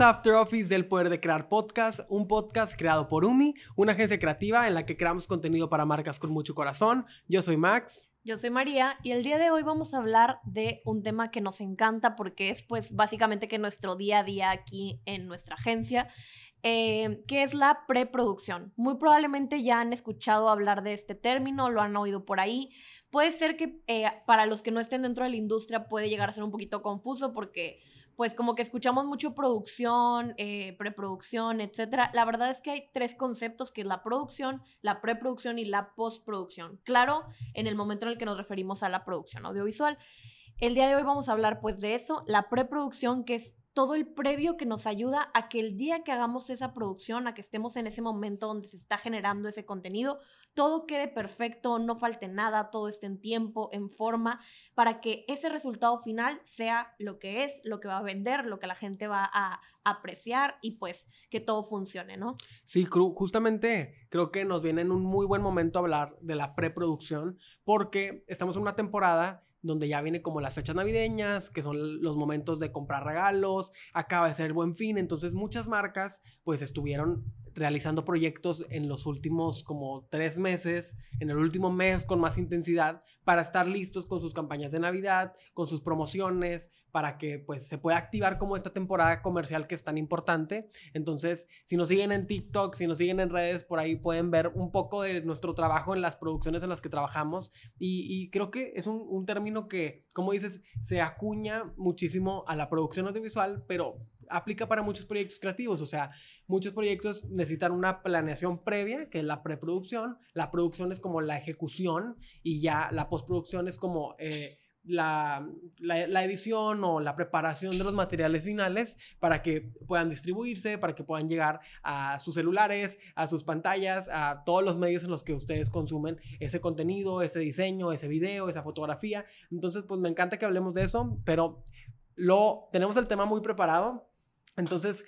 After Office del Poder de Crear Podcast, un podcast creado por UMI, una agencia creativa en la que creamos contenido para marcas con mucho corazón. Yo soy Max. Yo soy María y el día de hoy vamos a hablar de un tema que nos encanta porque es pues básicamente que nuestro día a día aquí en nuestra agencia, eh, que es la preproducción. Muy probablemente ya han escuchado hablar de este término, lo han oído por ahí. Puede ser que eh, para los que no estén dentro de la industria puede llegar a ser un poquito confuso porque pues como que escuchamos mucho producción, eh, preproducción, etcétera. La verdad es que hay tres conceptos, que es la producción, la preproducción y la postproducción. Claro, en el momento en el que nos referimos a la producción audiovisual. El día de hoy vamos a hablar pues de eso, la preproducción, que es todo el previo que nos ayuda a que el día que hagamos esa producción, a que estemos en ese momento donde se está generando ese contenido, todo quede perfecto, no falte nada, todo esté en tiempo, en forma, para que ese resultado final sea lo que es, lo que va a vender, lo que la gente va a apreciar y pues que todo funcione, ¿no? Sí, justamente creo que nos viene en un muy buen momento hablar de la preproducción porque estamos en una temporada donde ya viene como las fechas navideñas, que son los momentos de comprar regalos, acaba de ser el buen fin, entonces muchas marcas pues estuvieron realizando proyectos en los últimos como tres meses, en el último mes con más intensidad, para estar listos con sus campañas de Navidad, con sus promociones, para que pues se pueda activar como esta temporada comercial que es tan importante. Entonces, si nos siguen en TikTok, si nos siguen en redes, por ahí pueden ver un poco de nuestro trabajo en las producciones en las que trabajamos. Y, creo que es un, un término que, como dices, se acuña muchísimo a la producción audiovisual, pero aplica para muchos proyectos creativos, o sea, muchos proyectos necesitan una planeación previa, que es la preproducción, la producción es como la ejecución y ya la postproducción es como... Eh, la, la, edición o la preparación de los materiales finales para que puedan distribuirse, para que puedan llegar a sus celulares, a sus pantallas, a todos los medios en los que ustedes consumen ese contenido, ese diseño, ese video, esa fotografía. Entonces, pues me encanta que hablemos de eso, pero lo tenemos el tema muy preparado. Entonces,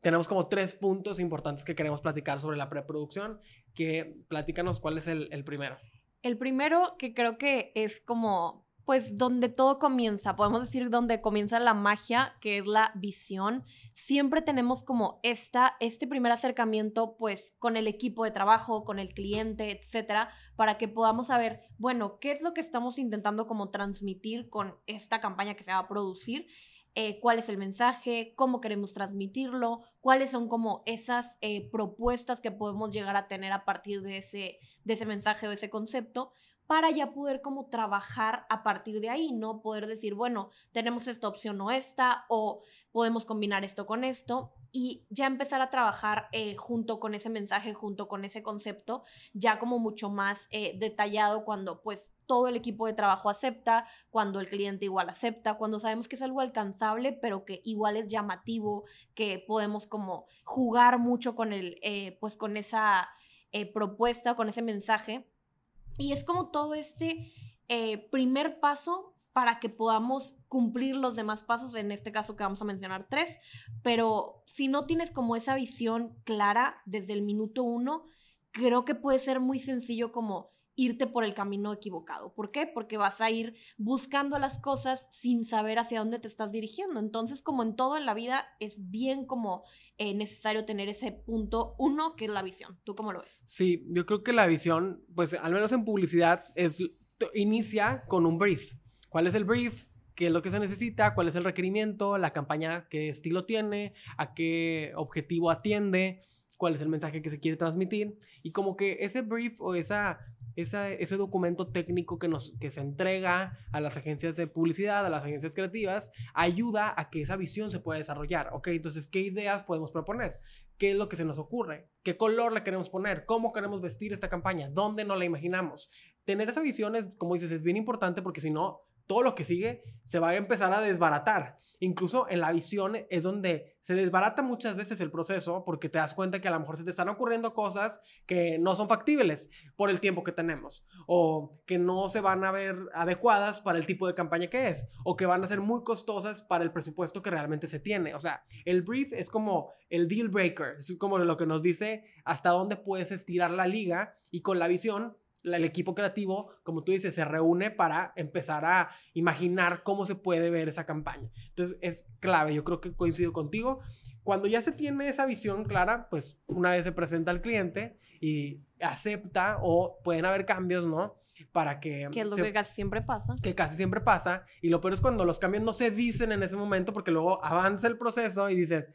tenemos como tres puntos importantes que queremos platicar sobre la preproducción, que platícanos cuál es el, el primero. El primero que creo que es como pues donde todo comienza, podemos decir donde comienza la magia, que es la visión. Siempre tenemos como esta, este primer acercamiento pues con el equipo de trabajo, con el cliente, etcétera, para que podamos saber, bueno, qué es lo que estamos intentando como transmitir con esta campaña que se va a producir eh, cuál es el mensaje, cómo queremos transmitirlo, cuáles son como esas eh, propuestas que podemos llegar a tener a partir de ese, de ese mensaje o ese concepto para ya poder como trabajar a partir de ahí, ¿no? Poder decir, bueno, tenemos esta opción o esta, o podemos combinar esto con esto, y ya empezar a trabajar eh, junto con ese mensaje, junto con ese concepto, ya como mucho más detallado cuando pues todo el equipo de trabajo acepta, cuando el cliente igual acepta, cuando sabemos que es algo alcanzable, pero que igual es llamativo, que podemos como jugar mucho con el, eh, pues con esa propuesta, con ese mensaje. Y es como todo este eh, primer paso para que podamos cumplir los demás pasos, en este caso que vamos a mencionar tres, pero si no tienes como esa visión clara desde el minuto uno, creo que puede ser muy sencillo como irte por el camino equivocado. ¿Por qué? Porque vas a ir buscando las cosas sin saber hacia dónde te estás dirigiendo. Entonces, como en todo en la vida, es bien como eh, necesario tener ese punto uno, que es la visión. ¿Tú cómo lo ves? Sí, yo creo que la visión, pues al menos en publicidad, es inicia con un brief. ¿Cuál es el brief? qué es lo que se necesita, cuál es el requerimiento, la campaña, qué estilo tiene, a qué objetivo atiende, cuál es el mensaje que se quiere transmitir. Y como que ese brief o esa ese documento técnico que, nos, que se entrega a las agencias de publicidad, a las agencias creativas, ayuda a que esa visión se pueda desarrollar. Ok, entonces, ¿qué ideas podemos proponer? ¿Qué es lo que se nos ocurre? ¿Qué color le queremos poner? ¿Cómo queremos vestir esta campaña? ¿Dónde no la imaginamos? Tener esa visión es, como dices, es bien importante porque si no, todo lo que sigue se va a empezar a desbaratar. Incluso en la visión es donde se desbarata muchas veces el proceso porque te das cuenta que a lo mejor se te están ocurriendo cosas que no son factibles por el tiempo que tenemos o que no se van a ver adecuadas para el tipo de campaña que es o que van a ser muy costosas para el presupuesto que realmente se tiene. O sea, el brief es como el deal breaker, es como lo que nos dice hasta dónde puedes estirar la liga y con la visión el equipo creativo, como tú dices, se reúne para empezar a imaginar cómo se puede ver esa campaña. Entonces es clave, yo creo que coincido contigo. Cuando ya se tiene esa visión clara, pues una vez se presenta al cliente y acepta o pueden haber cambios, ¿no? Para que... Que es lo que casi siempre pasa. Que casi siempre pasa. Y lo peor es cuando los cambios no se dicen en ese momento porque luego avanza el proceso y dices,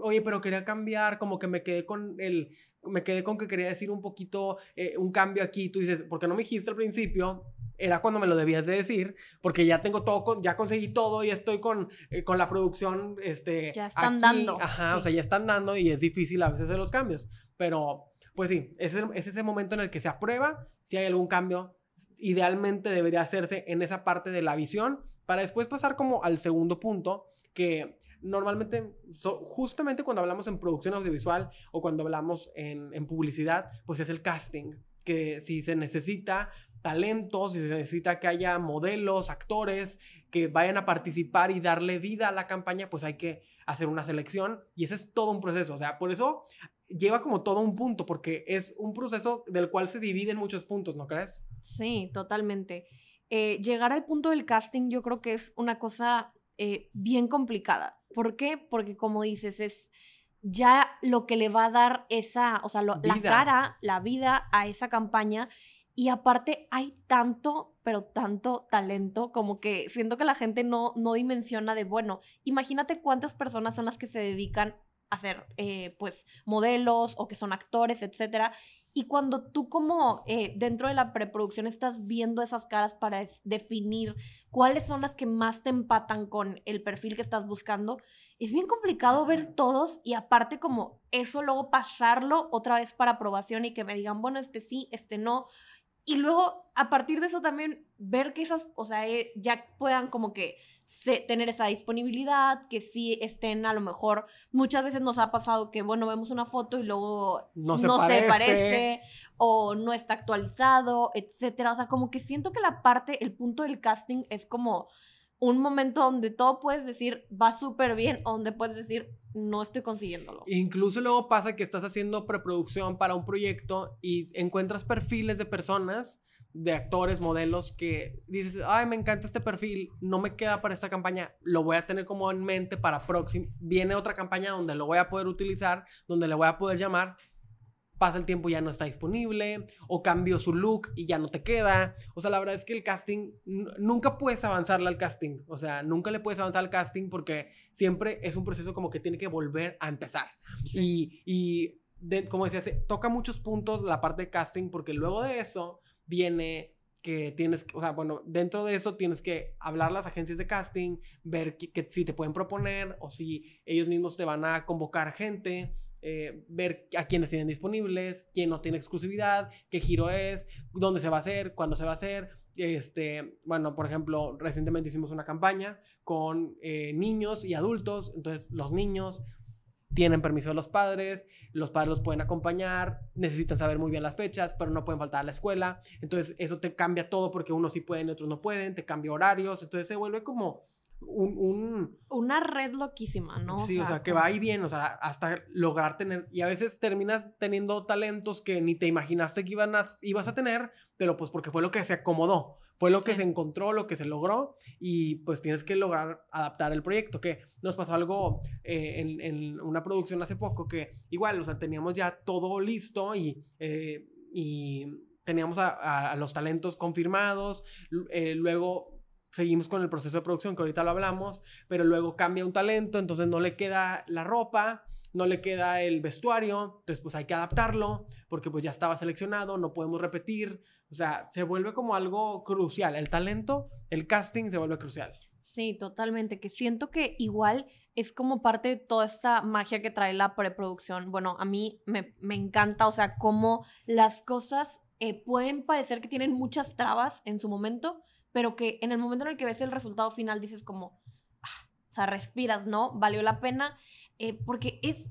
oye, pero quería cambiar, como que me quedé con el me quedé con que quería decir un poquito, eh, un cambio aquí. Tú dices, porque no me dijiste al principio? Era cuando me lo debías de decir, porque ya tengo todo, ya conseguí todo y estoy con, eh, con la producción, este... Ya están dando. Ajá, o sea, ya están dando y es difícil a veces hacer los cambios. Pero, pues sí, es, es ese momento en el que se aprueba si hay algún cambio. Idealmente debería hacerse en esa parte de la visión para después pasar como al segundo punto, que normalmente, justamente cuando hablamos en producción audiovisual o cuando hablamos en, publicidad, pues es el casting, que si se necesita talentos, si se necesita que haya modelos, actores que vayan a participar y darle vida a la campaña, pues hay que hacer una selección y ese es todo un proceso, o sea, por eso lleva como todo un punto, porque es un proceso del cual se divide en muchos puntos, ¿no crees? Sí, totalmente. Eh, llegar al punto del casting yo creo que es una cosa eh, bien complicada. ¿Por qué? Porque como dices, es ya lo que le va a dar esa, o sea, la cara, la vida a esa campaña. Y aparte hay tanto, pero tanto talento, como que siento que la gente no, no dimensiona de, bueno, imagínate cuántas personas son las que se dedican a ser, eh, pues, modelos o que son actores, etcétera. Y cuando tú como eh, dentro de la preproducción estás viendo esas caras para definir cuáles son las que más te empatan con el perfil que estás buscando, es bien complicado ver todos y aparte como eso luego pasarlo otra vez para aprobación y que me digan, bueno, este sí, este no. Y luego, a partir de eso también, ver que esas, o sea, eh, ya puedan como que tener esa disponibilidad, que sí estén a lo mejor, muchas veces nos ha pasado que, bueno, vemos una foto y luego no se, parece. o no está actualizado, etcétera. O sea, como que siento que la parte, el punto del casting es como un momento donde todo puedes decir va súper bien, o donde puedes decir no estoy consiguiéndolo. Incluso luego pasa que estás haciendo preproducción para un proyecto y encuentras perfiles de personas de actores, modelos que dices, ay, me encanta este perfil, no me queda para esta campaña, lo voy a tener como en mente para próximo. Viene otra campaña donde lo voy a poder utilizar, donde le voy a poder llamar. Pasa el tiempo, ya no está disponible, o cambió su look y ya no te queda. O sea, la verdad es que el casting, nunca puedes avanzarle al casting. O sea, nunca le puedes avanzar al casting porque siempre es un proceso como que tiene que volver a empezar. Y, y como decía, se toca muchos puntos la parte de casting porque luego de eso viene que tienes, o sea, bueno, dentro de eso tienes que hablar a las agencias de casting, ver que, si te pueden proponer o si ellos mismos te van a convocar gente, eh, ver a quienes tienen disponibles, quién no tiene exclusividad, qué giro es, dónde se va a hacer, cuándo se va a hacer. Este, bueno, por ejemplo, recientemente hicimos una campaña con eh, niños y adultos, entonces los niños tienen permiso de los padres, los padres los pueden acompañar, necesitan saber muy bien las fechas, pero no pueden faltar a la escuela. Entonces eso te cambia todo porque unos sí pueden y otros no pueden, te cambia horarios, entonces se vuelve como un, Una red loquísima, ¿no? Sí, o sea, que va ahí bien, o sea, hasta lograr tener, y a veces terminas teniendo talentos que ni te imaginaste que iban a, ibas a tener, pero pues porque fue lo que se acomodó. Fue lo que se encontró, lo que se logró y pues tienes que lograr adaptar el proyecto. Que nos pasó algo eh, en, una producción hace poco que igual, o sea, teníamos ya todo listo y, eh, y teníamos a, los talentos confirmados. Eh, luego seguimos con el proceso de producción que ahorita lo hablamos, pero luego cambia un talento, entonces no le queda la ropa no le queda el vestuario, entonces pues hay que adaptarlo porque pues ya estaba seleccionado, no podemos repetir, o sea, se vuelve como algo crucial. El talento, el casting se vuelve crucial. Sí, totalmente. Que siento que igual es como parte de toda esta magia que trae la preproducción. Bueno, a mí me, encanta, o sea, cómo las cosas eh, pueden parecer que tienen muchas trabas en su momento, pero que en el momento en el que ves el resultado final dices como, ah, o sea, respiras, ¿no? Valió la pena, eh, porque es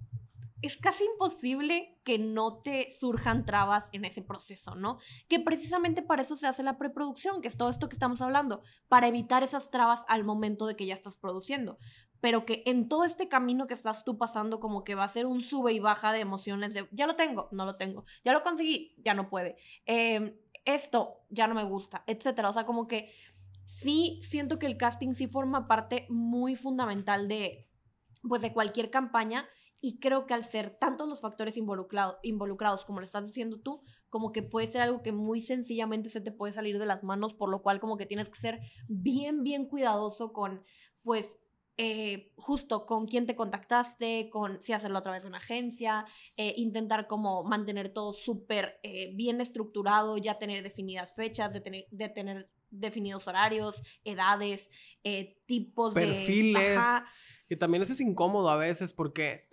es casi imposible que no te surjan trabas en ese proceso, ¿no? Que precisamente para eso se hace la preproducción, que es todo esto que estamos hablando, para evitar esas trabas al momento de que ya estás produciendo. Pero que en todo este camino que estás tú pasando, como que va a ser un sube y baja de emociones de, ya lo tengo, no lo tengo, ya lo conseguí, ya no puede. Em, esto ya no me gusta, etcétera. O sea, como que sí siento que el casting sí forma parte muy fundamental de, pues, de cualquier campaña y creo que al ser tantos los factores involucrado, involucrados, como lo estás diciendo tú, como que puede ser algo que muy sencillamente se te puede salir de las manos, por lo cual como que tienes que ser bien, bien cuidadoso con, pues, eh, justo con quién te contactaste, con si hacerlo a través de una agencia, eh, intentar como mantener todo súper eh, bien estructurado, ya tener definidas fechas, de tener, de tener definidos horarios, edades, tipos de... Perfiles. Que también eso es incómodo a veces porque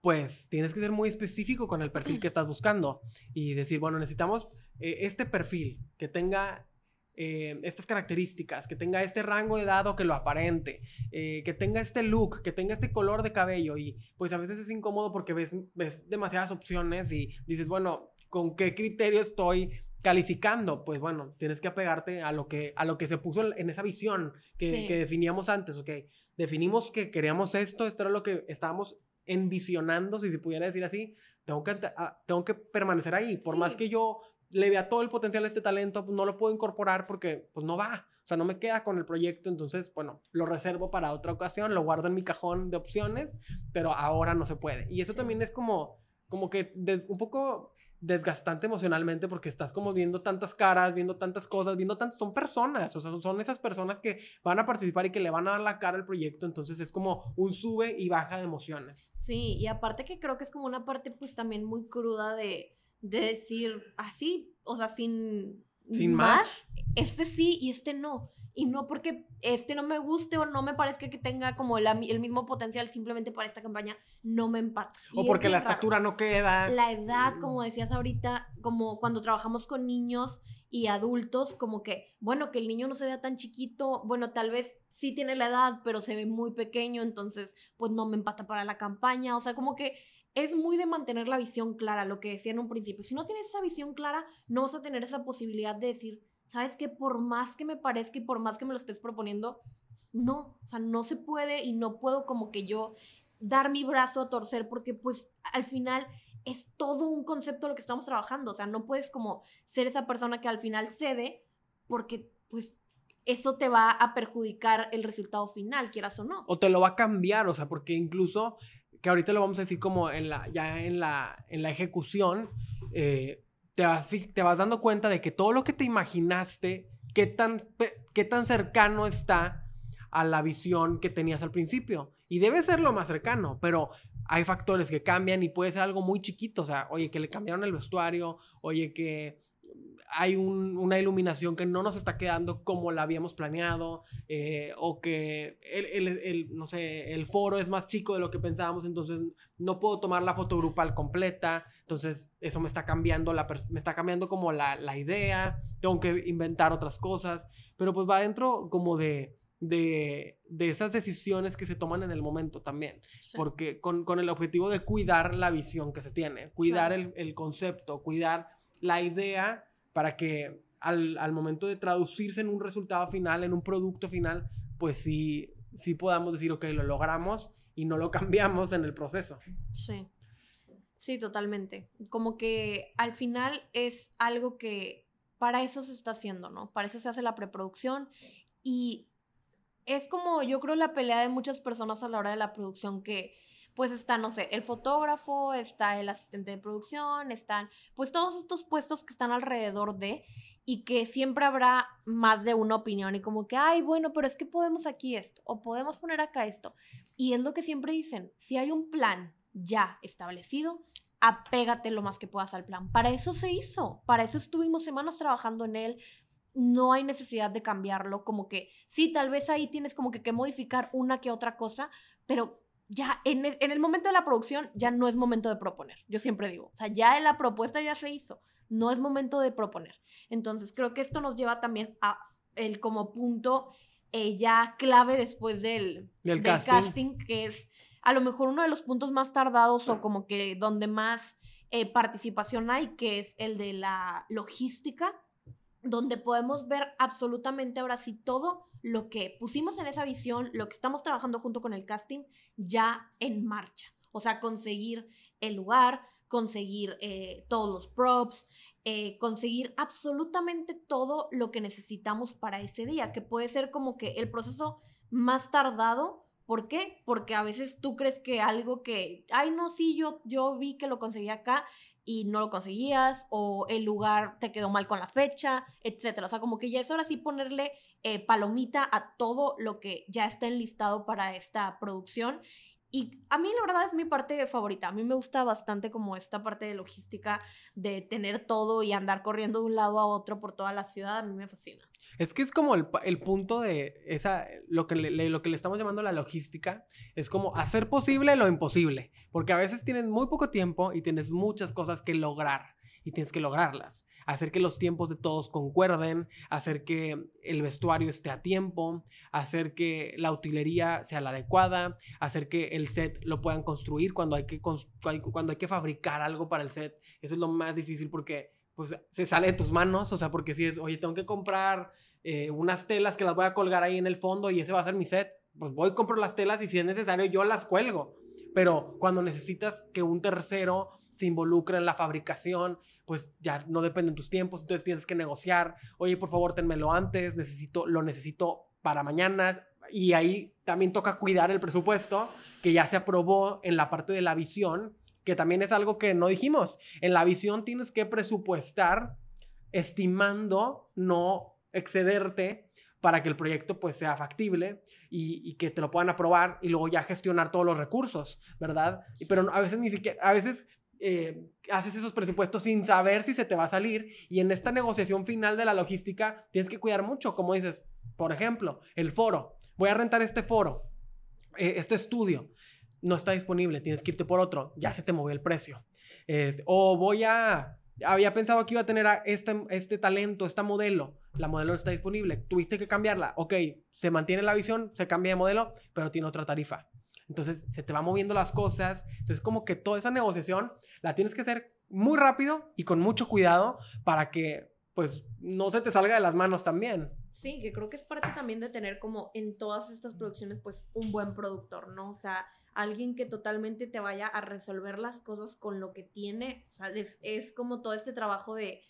pues tienes que ser muy específico con el perfil que estás buscando y decir, bueno, necesitamos este perfil que tenga eh, estas características, que tenga este rango de edad o que lo aparente, eh, que tenga este look, que tenga este color de cabello y pues a veces es incómodo porque ves, ves demasiadas opciones y dices, bueno, ¿con qué criterio estoy calificando? Pues bueno, tienes que apegarte a lo que, a lo que se puso en esa visión que, que definíamos antes, ¿ok? Definimos que queríamos esto, esto era lo que estábamos envisionando, si se pudiera decir así, tengo que, ah, tengo que permanecer ahí, por más que yo le vea todo el potencial a este talento, pues no lo puedo incorporar porque pues no va. O sea, no me queda con el proyecto, entonces, bueno, lo reservo para otra ocasión, lo guardo en mi cajón de opciones, pero ahora no se puede. Y eso también es como, como que un poco desgastante emocionalmente porque estás como viendo tantas caras, viendo tantas cosas, viendo tantas, son personas, o sea, son esas personas que van a participar y que le van a dar la cara al proyecto, entonces es como un sube y baja de emociones. Sí, y aparte que creo que es como una parte pues también muy cruda de de decir así, o sea, sin, sin más, este sí y este no. Y no porque este no me guste o no me parezca que tenga como el mismo potencial simplemente para esta campaña, no me empata. O porque la estatura no queda. La edad, como decías ahorita, como cuando trabajamos con niños y adultos, como que, bueno, que el niño no se vea tan chiquito, bueno, tal vez sí tiene la edad, pero se ve muy pequeño, entonces pues no me empata para la campaña, o sea, como que es muy de mantener la visión clara, lo que decía en un principio. Si no tienes esa visión clara, no vas a tener esa posibilidad de decir, sabes que por más que me parezca y por más que me lo estés proponiendo, no, o sea, no se puede y no puedo como que yo dar mi brazo a torcer porque pues al final es todo un concepto lo que estamos trabajando, o sea, no puedes como ser esa persona que al final cede porque pues eso te va a perjudicar el resultado final, quieras o no. O te lo va a cambiar, o sea, porque incluso que ahorita lo vamos a decir como en la, ya en la, en la ejecución, eh, te, vas, te vas dando cuenta de que todo lo que te imaginaste, qué tan, qué tan cercano está a la visión que tenías al principio. Y debe ser lo más cercano, pero hay factores que cambian y puede ser algo muy chiquito. O sea, oye, que le cambiaron el vestuario, oye, que hay una iluminación que no nos está quedando como la habíamos planeado, eh, o que el, no sé, el foro es más chico de lo que pensábamos, entonces no puedo tomar la foto grupal completa, entonces eso me está cambiando, la me está cambiando como la, idea, tengo que inventar otras cosas, pero pues va dentro como de, de, esas decisiones que se toman en el momento también, porque con, el objetivo de cuidar la visión que se tiene, cuidar el, el concepto, cuidar la idea para que al, momento de traducirse en un resultado final, en un producto final, pues sí, sí podamos decir, ok, lo logramos y no lo cambiamos en el proceso. Sí. Sí, totalmente. Como que al final es algo que para eso se está haciendo, ¿no? Para eso se hace la preproducción y es como yo creo la pelea de muchas personas a la hora de la producción que pues está, no sé, el fotógrafo, está el asistente de producción, están pues todos estos puestos que están alrededor de y que siempre habrá más de una opinión y como que, ay, bueno, pero es que podemos aquí esto o podemos poner acá esto. Y es lo que siempre dicen, si hay un plan ya establecido, apégate lo más que puedas al plan. Para eso se hizo, para eso estuvimos semanas trabajando en él, no hay necesidad de cambiarlo, como que sí, tal vez ahí tienes como que, que modificar una que otra cosa, pero ya en el, momento de la producción ya no es momento de proponer, yo siempre digo, o sea, ya la propuesta ya se hizo, no es momento de proponer. Entonces creo que esto nos lleva también a el como punto eh, ya clave después del, del, casting. que es a lo mejor uno de los puntos más tardados o como que donde más eh, participación hay, que es el de la logística, donde podemos ver absolutamente ahora sí todo lo que pusimos en esa visión, lo que estamos trabajando junto con el casting, ya en marcha. O sea, conseguir el lugar, conseguir eh, todos los props, eh, conseguir absolutamente todo lo que necesitamos para ese día, que puede ser como que el proceso más tardado. ¿Por qué? Porque a veces tú crees que algo que, ay, no, sí, yo, yo vi que lo conseguí acá y no lo conseguías, o el lugar te quedó mal con la fecha, etcétera. O sea, como que ya es hora sí ponerle eh, palomita a todo lo que ya está enlistado para esta producción y a mí la verdad es mi parte favorita. A mí me gusta bastante como esta parte de logística, de tener todo y andar corriendo de un lado a otro por toda la ciudad. A mí me fascina. Es que es como el, punto de esa, lo que, le, lo que le estamos llamando la logística, es como hacer posible lo imposible. Porque a veces tienes muy poco tiempo y tienes muchas cosas que lograr y tienes que lograrlas. Hacer que los tiempos de todos concuerden, hacer que el vestuario esté a tiempo, hacer que la utilería sea la adecuada, hacer que el set lo puedan construir cuando hay que, cuando hay que fabricar algo para el set. Eso es lo más difícil porque pues, se sale de tus manos, o sea, porque si es, oye, tengo que comprar eh, unas telas que las voy a colgar ahí en el fondo y ese va a ser mi set, pues voy, compro las telas y si es necesario yo las cuelgo. Pero cuando necesitas que un tercero se involucre en la fabricación, pues ya no dependen tus tiempos, entonces tienes que negociar, oye, por favor, tenmelo antes, necesito, lo necesito para mañana, y ahí también toca cuidar el presupuesto que ya se aprobó en la parte de la visión, que también es algo que no dijimos. En la visión tienes que presupuestar estimando no excederte para que el proyecto pues sea factible y, y, que te lo puedan aprobar y luego ya gestionar todos los recursos, ¿verdad? Pero a veces ni siquiera, a veces eh, haces esos presupuestos sin saber si se te va a salir y en esta negociación final de la logística tienes que cuidar mucho, como dices, por ejemplo, el foro, voy a rentar este foro, eh, este estudio, no está disponible, tienes que irte por otro, ya se te movió el precio. o voy a, había pensado que iba a tener este, este talento, esta modelo, la modelo no está disponible, tuviste que cambiarla, ok, se mantiene la visión, se cambia de modelo, pero tiene otra tarifa. Entonces se te va moviendo las cosas. Entonces como que toda esa negociación la tienes que hacer muy rápido y con mucho cuidado para que pues no se te salga de las manos también. Sí, que creo que es parte también de tener como en todas estas producciones pues un buen productor, ¿no? O sea, alguien que totalmente te vaya a resolver las cosas con lo que tiene. O sea, es, como todo este trabajo de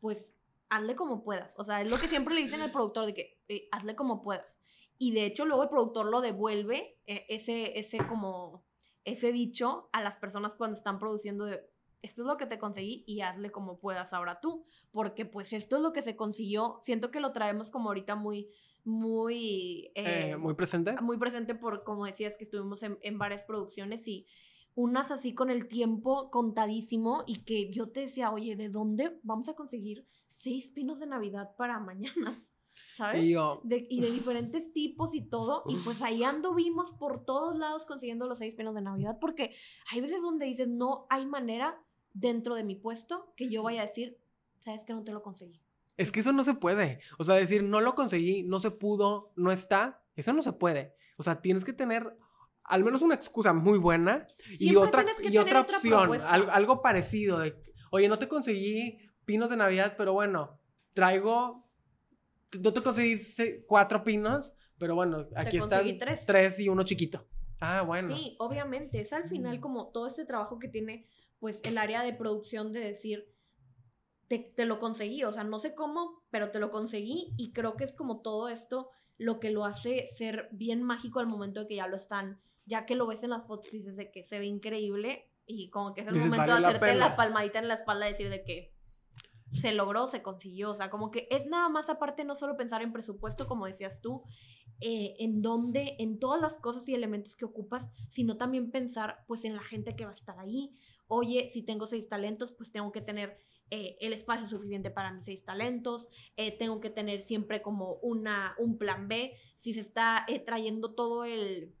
pues hazle como puedas. O sea, es lo que siempre le dicen al productor de que eh, hazle como puedas. Y de hecho luego el productor lo devuelve, eh, ese, ese como, ese dicho a las personas cuando están produciendo de, esto es lo que te conseguí y hazle como puedas ahora tú, porque pues esto es lo que se consiguió, siento que lo traemos como ahorita muy, muy... Eh, muy presente. Muy presente por, como decías, que estuvimos en, en varias producciones y unas así con el tiempo contadísimo y que yo te decía, oye, ¿de dónde vamos a conseguir seis pinos de Navidad para mañana? ¿Sabes? Y, de, y de diferentes tipos y todo. Y pues ahí anduvimos por todos lados consiguiendo los seis pinos de Navidad, porque hay veces donde dices, no hay manera dentro de mi puesto que yo vaya a decir, sabes que no te lo conseguí. Es que eso no se puede. O sea, decir, no lo conseguí, no se pudo, no está, eso no se puede. O sea, tienes que tener al menos una excusa muy buena y otra, y otra opción, algo, algo, parecido. De, Oye, no te conseguí pinos de Navidad, pero bueno, traigo no te conseguí cuatro pinos, pero bueno, aquí están tres. tres y uno chiquito. Ah, bueno. Sí, obviamente. Es al final como todo este trabajo que tiene, pues, el área de producción de decir, te, te, lo conseguí. O sea, no sé cómo, pero te lo conseguí. Y creo que es como todo esto lo que lo hace ser bien mágico al momento de que ya lo están, ya que lo ves en las fotos y dices de que se ve increíble. Y como que es el momento de hacerte la, la, palmadita en la espalda y decir de que se logró, se consiguió. O sea, como que es nada más aparte no solo pensar en presupuesto, como decías tú, eh, en dónde, en todas las cosas y elementos que ocupas, sino también pensar pues en la gente que va a estar ahí. Oye, si tengo seis talentos, pues tengo que tener eh, el espacio suficiente para mis seis talentos, eh, tengo que tener siempre como una, un plan B, si se está trayendo todo el,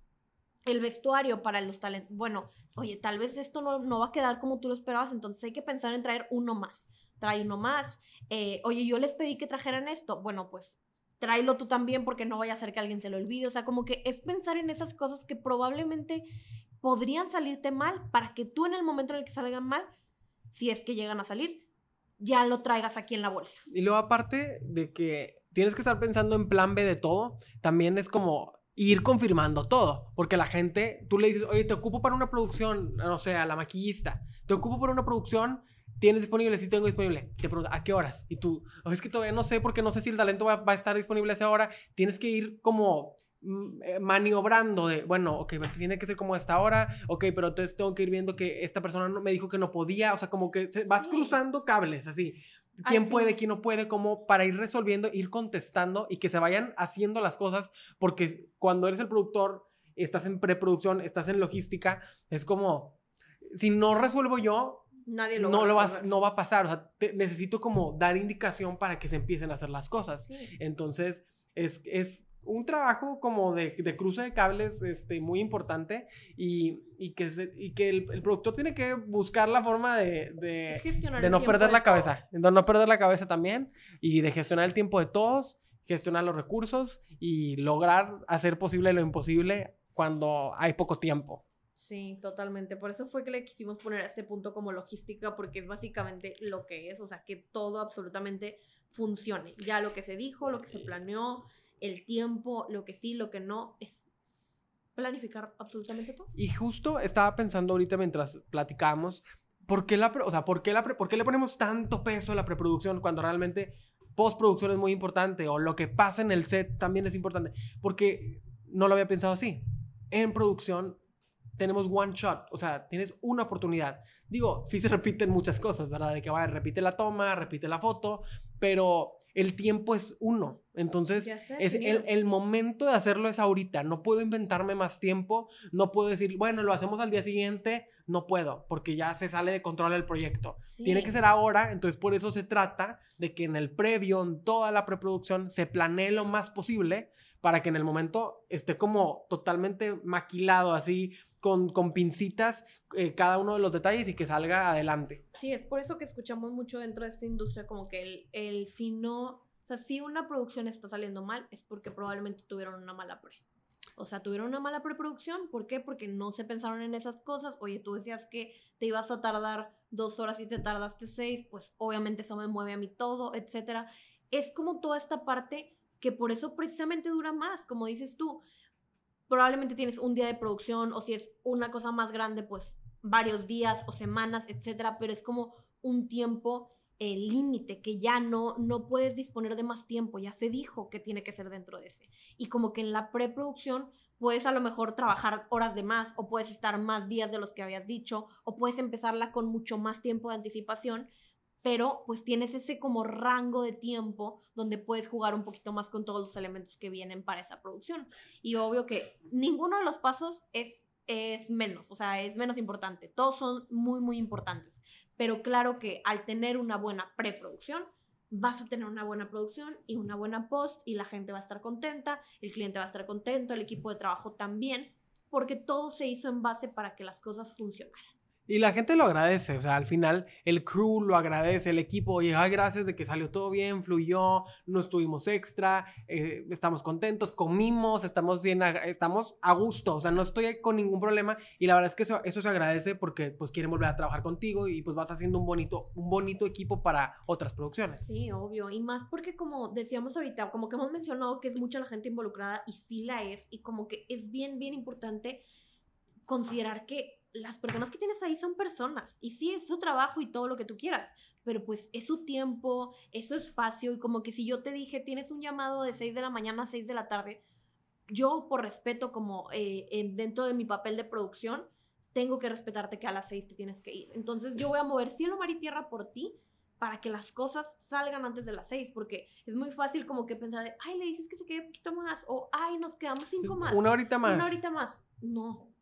el vestuario para los talentos. Bueno, oye, tal vez esto no, no va a quedar como tú lo esperabas, entonces hay que pensar en traer uno más trae uno más. Eh, oye, yo les pedí que trajeran esto. Bueno, pues tráelo tú también porque no vaya a ser que alguien se lo olvide. O sea, como que es pensar en esas cosas que probablemente podrían salirte mal para que tú en el momento en el que salgan mal, si es que llegan a salir, ya lo traigas aquí en la bolsa. Y luego aparte de que tienes que estar pensando en plan B de todo, también es como ir confirmando todo. Porque la gente, tú le dices, oye, te ocupo para una producción, no sé, a la maquillista, te ocupo para una producción, ¿tienes disponible? Sí, tengo disponible. Te pregunta, ¿a qué horas? Y tú, oh, es que todavía no sé porque no sé si el talento va, a estar disponible a esa hora. Tienes que ir como mm, eh, maniobrando de, bueno, ok, tiene que ser como esta hora, ok, pero entonces tengo que ir viendo que esta persona no, me dijo que no podía, o sea, como que vas cruzando cables así quién puede, quién no puede, como para ir resolviendo, ir contestando y que se vayan haciendo las cosas, porque cuando eres el productor, estás en preproducción, estás en logística, es como, si no resuelvo yo, Nadie lo no, va lo no va a pasar, o sea, necesito como dar indicación para que se empiecen a hacer las cosas. Entonces, es, es un trabajo como de, de, cruce de cables este, muy importante y, y que, y que el, el, productor tiene que buscar la forma de, de, de no perder la cabeza, de no perder la cabeza también y de gestionar el tiempo de todos, gestionar los recursos y lograr hacer posible lo imposible cuando hay poco tiempo. Sí, totalmente. Por eso fue que le quisimos poner a este punto como logística, porque es básicamente lo que es, o sea, que todo absolutamente funcione. Ya lo que se dijo, lo que se planeó, el tiempo, lo que sí, lo que no, es planificar absolutamente todo. Y justo estaba pensando ahorita mientras platicábamos, ¿por qué, la, o sea, ¿por qué, la, ¿por qué le ponemos tanto peso a la preproducción cuando realmente postproducción es muy importante o lo que pasa en el set también es importante? Porque no lo había pensado así. En producción tenemos one shot, o sea, tienes una oportunidad. Digo, sí se repiten muchas cosas, ¿verdad? De que vaya, repite la toma, repite la foto, pero el tiempo es uno. Entonces, es el, momento de hacerlo es ahorita. No puedo inventarme más tiempo. No puedo decir, bueno, lo hacemos al día siguiente. No puedo, porque ya se sale de control el proyecto. Tiene que ser ahora. Entonces, por eso se trata de que en el previo, en toda la preproducción, se planee lo más posible para que en el momento esté como totalmente maquilado, así, con, con pincitas, eh, cada uno de los detalles y que salga adelante. Sí, es por eso que escuchamos mucho dentro de esta industria como que el, el fino, o sea, si una producción está saliendo mal es porque probablemente tuvieron una mala pre. O sea, tuvieron una mala preproducción. ¿Por qué? Porque no se pensaron en esas cosas. Oye, tú decías que te ibas a tardar dos horas y te tardaste seis, pues obviamente eso me mueve a mí todo, etc. Es como toda esta parte que por eso precisamente dura más, como dices tú. Probablemente tienes un día de producción o si es una cosa más grande, pues varios días o semanas, etcétera, pero es como un tiempo eh, límite que ya no no puedes disponer de más tiempo, ya se dijo que tiene que ser dentro de ese. Y como que en la preproducción puedes a lo mejor trabajar horas de más o puedes estar más días de los que habías dicho o puedes empezarla con mucho más tiempo de anticipación, pero pues tienes ese como rango de tiempo donde puedes jugar un poquito más con todos los elementos que vienen para esa producción. Y obvio que ninguno de los pasos es es menos, o sea, es menos importante. Todos son muy, muy importantes. Pero claro que al tener una buena preproducción, vas a tener una buena producción y una buena post y la gente va a estar contenta, el cliente va a estar contento, el equipo de trabajo también, porque todo se hizo en base para que las cosas funcionaran. Y la gente lo agradece, o sea, al final el crew lo agradece, el equipo, oye, ay, gracias de que salió todo bien, fluyó, no estuvimos extra, eh, estamos contentos, comimos, estamos bien, estamos a gusto, o sea, no estoy con ningún problema y la verdad es que eso, eso se agradece porque pues quieren volver a trabajar contigo y pues vas haciendo un bonito, un bonito equipo para otras producciones. Sí, obvio, y más porque como decíamos ahorita, como que hemos mencionado que es mucha la gente involucrada y sí la es, y como que es bien, bien importante considerar que las personas que tienes ahí son personas. Y sí, es su trabajo y todo lo que tú quieras. Pero pues es su tiempo, es su espacio. Y como que si yo te dije, tienes un llamado de 6 de la mañana a 6 de la tarde, yo por respeto como eh, dentro de mi papel de producción, tengo que respetarte que a las 6 te tienes que ir. Entonces yo voy a mover cielo, mar y tierra por ti para que las cosas salgan antes de las 6, porque es muy fácil como que pensar, ay, le dices que se quede un poquito más, o ay, nos quedamos cinco más. Una horita más. Una horita más. No,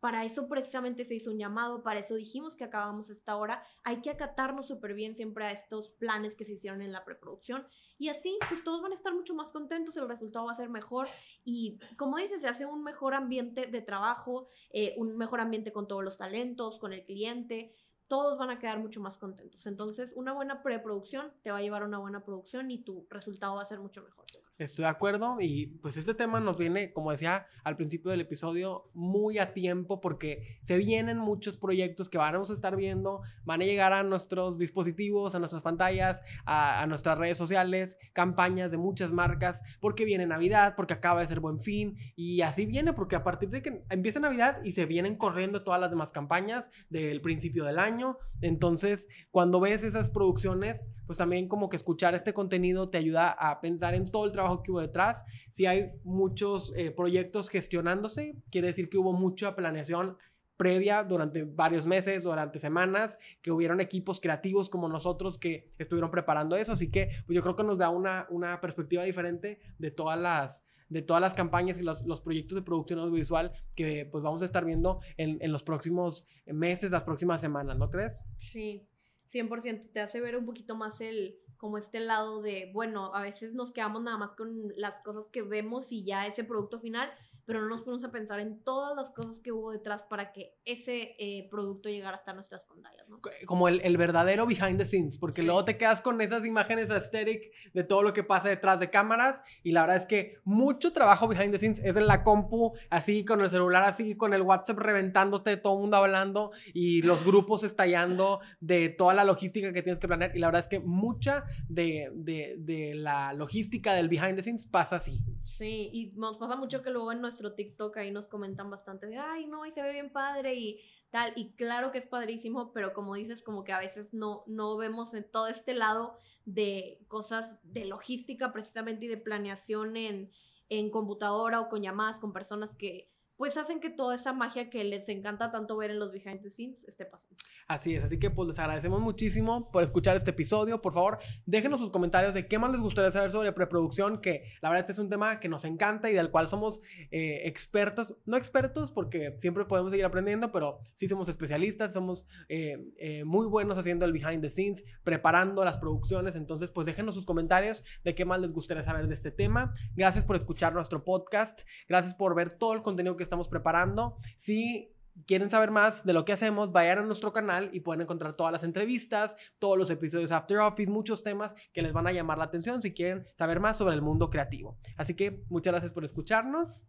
para eso precisamente se hizo un llamado, para eso dijimos que acabamos esta hora. Hay que acatarnos súper bien siempre a estos planes que se hicieron en la preproducción. Y así, pues todos van a estar mucho más contentos, el resultado va a ser mejor. Y como dices, se hace un mejor ambiente de trabajo, eh, un mejor ambiente con todos los talentos, con el cliente. Todos van a quedar mucho más contentos. Entonces, una buena preproducción te va a llevar a una buena producción y tu resultado va a ser mucho mejor. Estoy de acuerdo y pues este tema nos viene, como decía al principio del episodio, muy a tiempo porque se vienen muchos proyectos que vamos a estar viendo, van a llegar a nuestros dispositivos, a nuestras pantallas, a, a nuestras redes sociales, campañas de muchas marcas, porque viene Navidad, porque acaba de ser buen fin y así viene, porque a partir de que empieza Navidad y se vienen corriendo todas las demás campañas del principio del año, entonces cuando ves esas producciones, pues también como que escuchar este contenido te ayuda a pensar en todo el trabajo que hubo detrás. Si hay muchos eh, proyectos gestionándose, quiere decir que hubo mucha planeación previa durante varios meses, durante semanas, que hubieron equipos creativos como nosotros que estuvieron preparando eso. Así que pues yo creo que nos da una, una perspectiva diferente de todas las de todas las campañas y los, los, proyectos de producción audiovisual que pues vamos a estar viendo en, en los próximos meses, las próximas semanas, ¿no crees? Sí, 100%. Te hace ver un poquito más el, como este lado de, bueno, a veces nos quedamos nada más con las cosas que vemos y ya ese producto final, pero no nos ponemos a pensar en todas las cosas que hubo detrás para que ese eh, producto llegara hasta nuestras pantallas, ¿no? Como el, el verdadero behind the scenes, porque luego te quedas con esas imágenes aesthetic de todo lo que pasa detrás de cámaras y la verdad es que mucho trabajo behind the scenes es en la compu, así con el celular, así con el WhatsApp reventándote, todo el mundo hablando y los grupos estallando de toda la logística que tienes que planear y la verdad es que mucha de, de, de la logística del behind the scenes pasa así. Sí, y nos pasa mucho que luego en nuestro TikTok ahí nos comentan bastante de, ay, no, y se ve bien padre y tal. Y claro que es padrísimo, pero como dices, como que a veces no, no vemos en todo este lado de cosas de logística precisamente y de planeación en, en computadora o con llamadas con personas que pues hacen que toda esa magia que les encanta tanto ver en los behind the scenes esté pasando. Así es, así que pues les agradecemos muchísimo por escuchar este episodio. Por favor, déjenos sus comentarios de qué más les gustaría saber sobre preproducción, que la verdad este es un tema que nos encanta y del cual somos eh, expertos, no expertos porque siempre podemos seguir aprendiendo, pero sí somos especialistas, somos eh, eh, muy buenos haciendo el behind the scenes, preparando las producciones, entonces pues déjenos sus comentarios de qué más les gustaría saber de este tema. Gracias por escuchar nuestro podcast, gracias por ver todo el contenido que estamos preparando. Si quieren saber más de lo que hacemos, vayan a nuestro canal y pueden encontrar todas las entrevistas, todos los episodios After Office, muchos temas que les van a llamar la atención si quieren saber más sobre el mundo creativo. Así que muchas gracias por escucharnos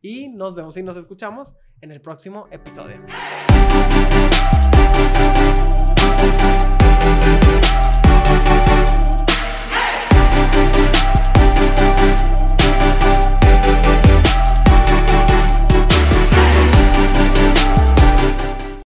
y nos vemos y nos escuchamos en el próximo episodio.